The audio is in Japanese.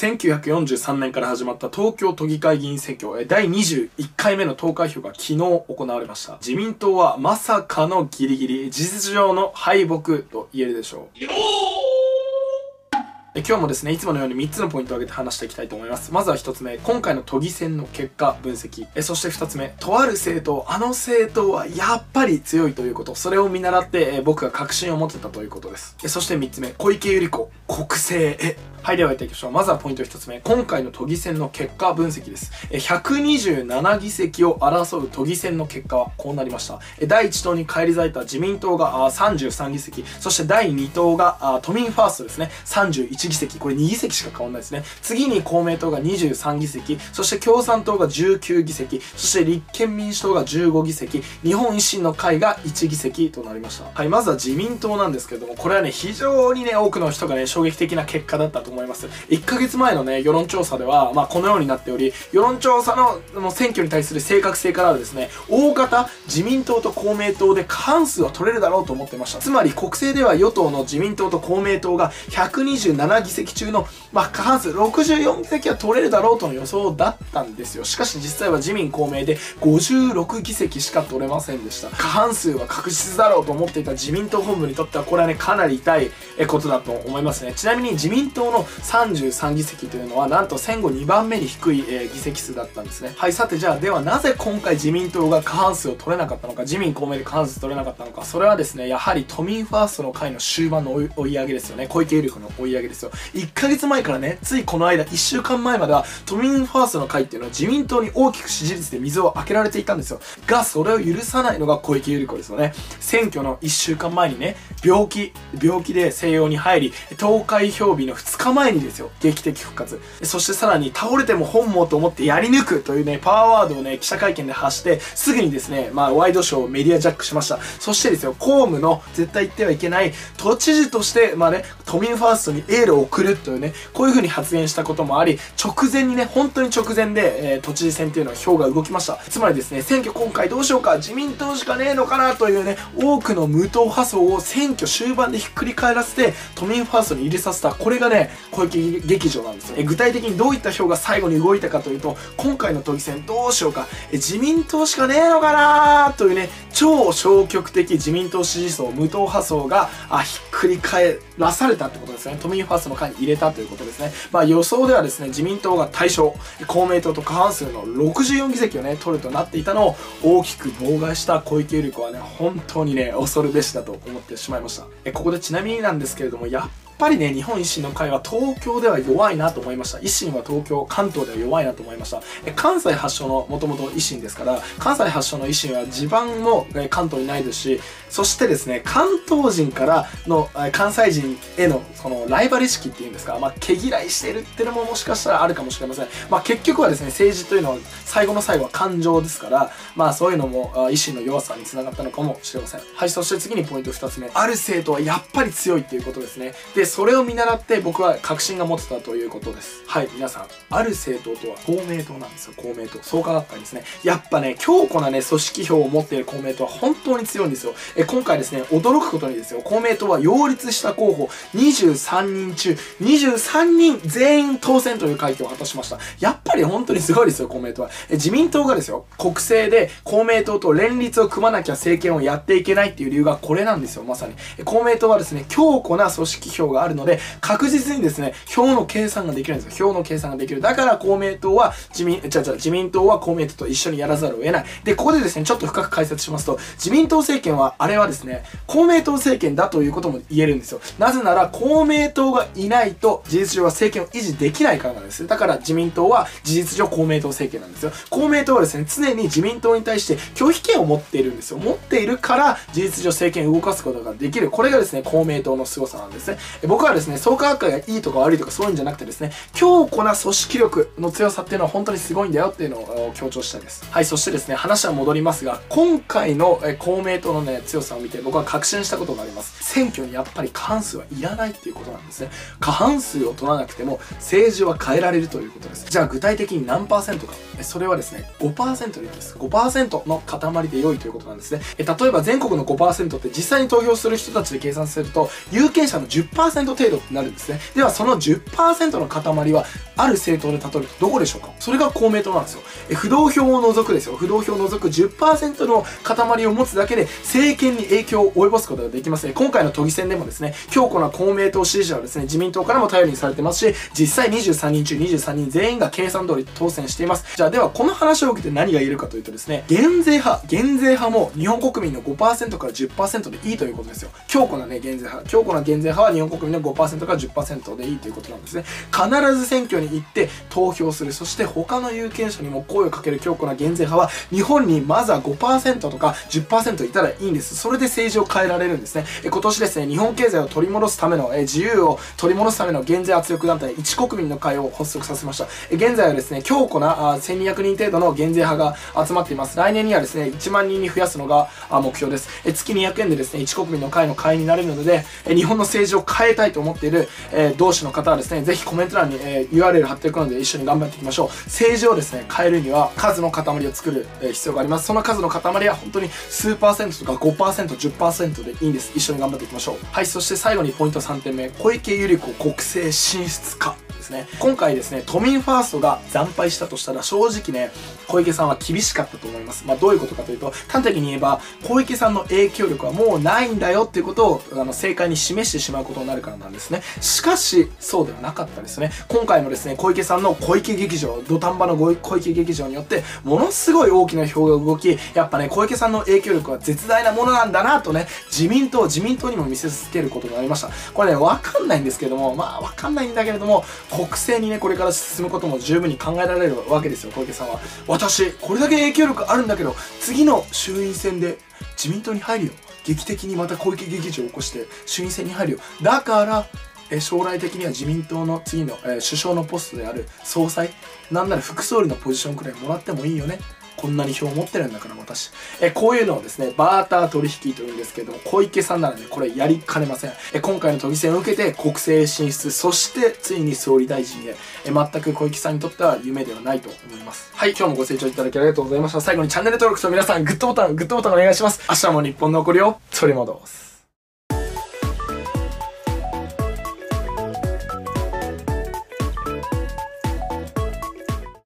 1943年から始まった東京都議会議員選挙、第21回目の投開票が昨日行われました。自民党はまさかのギリギリ、事実上の敗北と言えるでしょう。今日もですね、いつものように3つのポイントを挙げて話していきたいと思います。まずは1つ目、今回の都議選の結果分析。えそして2つ目、とある政党、あの政党はやっぱり強いということ。それを見習って、え僕が確信を持ってたということです。えそして3つ目、小池百合子、国政へ。はい、ではやっていきましょう。まずはポイント1つ目。今回の都議選の結果分析です。127議席を争う都議選の結果はこうなりました。第1党に返り咲いた自民党が33議席、そして第2党が都民ファーストですね、31議席。これ2議席しか変わんないですね。次に公明党が23議席、そして共産党が19議席、そして立憲民主党が15議席、日本維新の会が1議席となりました。はい、まずは自民党なんですけれども、これはね、非常にね、多くの人がね、衝撃的な結果だったと思います。1ヶ月前のね、世論調査では、まあ、このようになっており、世論調査の選挙に対する正確性からはですね、大方、自民党と公明党で過半数は取れるだろうと思ってました。つまり、国政では与党の自民党と公明党が127議席中の、まあ、過半数64議席は取れるだろうとの予想だったんですよ。しかし実際は自民公明で56議席しか取れませんでした。過半数は確実だろうと思っていた自民党本部にとっては、これはね、かなり痛いことだと思いますね。ちなみに自民党の33議席というのはなんと戦後2番目に低い、えー、議席数だったんですね。はいさてじゃあではなぜ今回自民党が過半数を取れなかったのか自民公明で過半数取れなかったのか。それはですねやはり都民ファーストの会の終盤の追い上げですよね。小池百合子の追い上げですよ。1ヶ月前からねついこの間1週間前までは都民ファーストの会っていうのは自民党に大きく支持率で水を開けられていたんですよ。がそれを許さないのが小池百合子ですよね。選挙の1週間前にね病気病気で西洋に入り投開票日の2日前にですよ劇的復活。そしてさらに倒れても本望と思ってやり抜くというね、パワーワードをね、記者会見で発して、すぐにですね、まあ、ワイドショーをメディアジャックしました。そしてですよ、公務の絶対言ってはいけない都知事として、まあね、都民ファーストにエールを送るというね、こういう風に発言したこともあり、直前にね、本当に直前で、えー、都知事選っていうのは票が動きました。つまりですね、選挙今回どうしようか、自民党しかねえのかなというね、多くの無党派層を選挙終盤でひっくり返らせて、都民ファーストに入れさせた、これがね、小池劇場なんですよ。え具体的にどういった票が最後に動いたかというと、今回の都議選どうしようか、自民党しかねえのかなというね、超消極的自民党支持層、無党派層が、あ、ひっくり返らされたってことですね。都民ファーストの会に入れたということですね。まあ予想ではですね、自民党が対象、公明党と過半数の64議席をね、取るとなっていたのを大きく妨害した小池百合子はね、本当にね、恐るべしだと思ってしまいました。えここでちなみになんですけれども、やっぱりね、日本維新の会は東京では弱いなと思いました。維新は東京、関東では弱いなと思いました。え関西発祥のもともと維新ですから、関西発祥の維新は地盤も関東にないですし、そしてですね、関東人からの関西人へのそのライバル意識っていうんですか、まあ、毛嫌いしてるっていうのももしかしたらあるかもしれません。まあ、結局はですね、政治というのは最後の最後は感情ですから、まあそういうのも維新の弱さにつながったのかもしれません。はい、そして次にポイント2つ目。ある政党はやっぱり強いっていうことですね。で、それを見習って僕は確信が持ってたということです。はい、皆さん、ある政党とは公明党なんですよ、公明党。創価学会ですね。やっぱね、強固なね、組織票を持っている公明党は本当に強いんですよ。え今回ですね、驚くことにですよ、公明党は擁立した候補23人中、23人全員当選という回答を果たしました。やっぱり本当にすごいですよ、公明党は。え自民党がですよ、国政で公明党と連立を組まなきゃ政権をやっていけないっていう理由がこれなんですよ、まさに。公明党はですね、強固な組織票ががあるので、確実にですね、票の計算ができるんですよ。票の計算ができる。だから公明党は自民、じゃじゃ自民党は公明党と一緒にやらざるを得ない。で、ここでですね、ちょっと深く解説しますと、自民党政権は、あれはですね、公明党政権だということも言えるんですよ。なぜなら、公明党がいないと、事実上は政権を維持できないからなんです。だから自民党は事実上公明党政権なんですよ。公明党はですね、常に自民党に対して拒否権を持っているんですよ。持っているから、事実上政権を動かすことができる。これがですね、公明党の凄さなんですね。僕はですね、創価学会がいいとか悪いとかそういうんじゃなくてですね、強固な組織力の強さっていうのは本当にすごいんだよっていうのを強調したいです。はい、そしてですね、話は戻りますが、今回の公明党のね、強さを見て僕は確信したことがあります。選挙にやっぱり過半数はいらないっていうことなんですね。過半数を取らなくても政治は変えられるということです。じゃあ具体的に何パーセントか。それはですね、5%でいいです。5%の塊で良いということなんですね。例えば全国の5%って実際に投票する人たちで計算すると、有権者の10% 10%程度になるんですね。では、その10%の塊は、ある政党で例えるとどこでしょうか？それが公明党なんですよ。え不動票を除くですよ。不動票を除く10%の塊を持つだけで政権に影響を及ぼすことができます。今回の都議選でもですね、強固な公明党支持者はですね、自民党からも頼りにされてますし、実際23人中23人全員が計算通り当選しています。じゃあではこの話を受けて何が言えるかというとですね、減税派、減税派も日本国民の5%から10%でいいということですよ。強固なね、減税派。強固な減税派は日本国民の5%から10%でいいということなんですね。必ず選挙に行って投票する。そして他の有権者にも声をかける強固な減税派は、日本にまずは5%とか10%いたらいいんです。それで政治を変えられるんですね。え今年ですね、日本経済を取り戻すための、え自由を取り戻すための減税圧力団体、一国民の会を発足させました。え現在はですね、強固なあ1200人程度の減税派が集まっています。来年にはですね、1万人に増やすのがあ目標です。え月200円でですね、一国民の会の会員になれるので、え日本の政治を変ええたいと思っている、え同志の方はですね、ぜひコメント欄に、え URL 貼っておくので一緒に頑張っていきましょう。政治をですね、変えるには数の塊を作る、え必要があります。その数の塊は本当に数パーセントとか5%、10%でいいんです。一緒に頑張っていきましょう。はい、そして最後にポイント3点目、小池百合子国政進出か。ですね。今回ですね、都民ファーストが惨敗したとしたら正直ね、小池さんは厳しかったと思います。まあどういうことかというと、端的に言えば、小池さんの影響力はもうないんだよっていうことを、あの、正解に示してしまうことになるからなんですね。しかし、そうではなかったですね。今回もですね、小池さんの小池劇場、土壇場の小池劇場によって、ものすごい大きな票が動き、やっぱね、小池さんの影響力は絶大なものなんだなとね、自民党、自民党にも見せつけることがありました。これね、わかんないんですけども、まあわかんないんだけれども、国政にね、これから進むことも十分に考えられるわけですよ、小池さんは。私、これだけ影響力あるんだけど、次の衆院選で自民党に入るよ。劇的にまた小池劇場を起こして衆院選に入るよ。だから、え将来的には自民党の次の、え、首相のポストである総裁、なんなら副総理のポジションくらいもらってもいいよね。こんなに票を持ってるんだから私。え、こういうのをですね、バーター取引というんですけども、小池さんならね、これやりかねません。え、今回の都議選を受けて国政進出、そしてついに総理大臣へ、え、全く小池さんにとっては夢ではないと思います。はい、今日もご清聴いただきありがとうございました。最後にチャンネル登録と皆さんグッドボタン、グッドボタンお願いします。明日も日本の残りを取り戻す。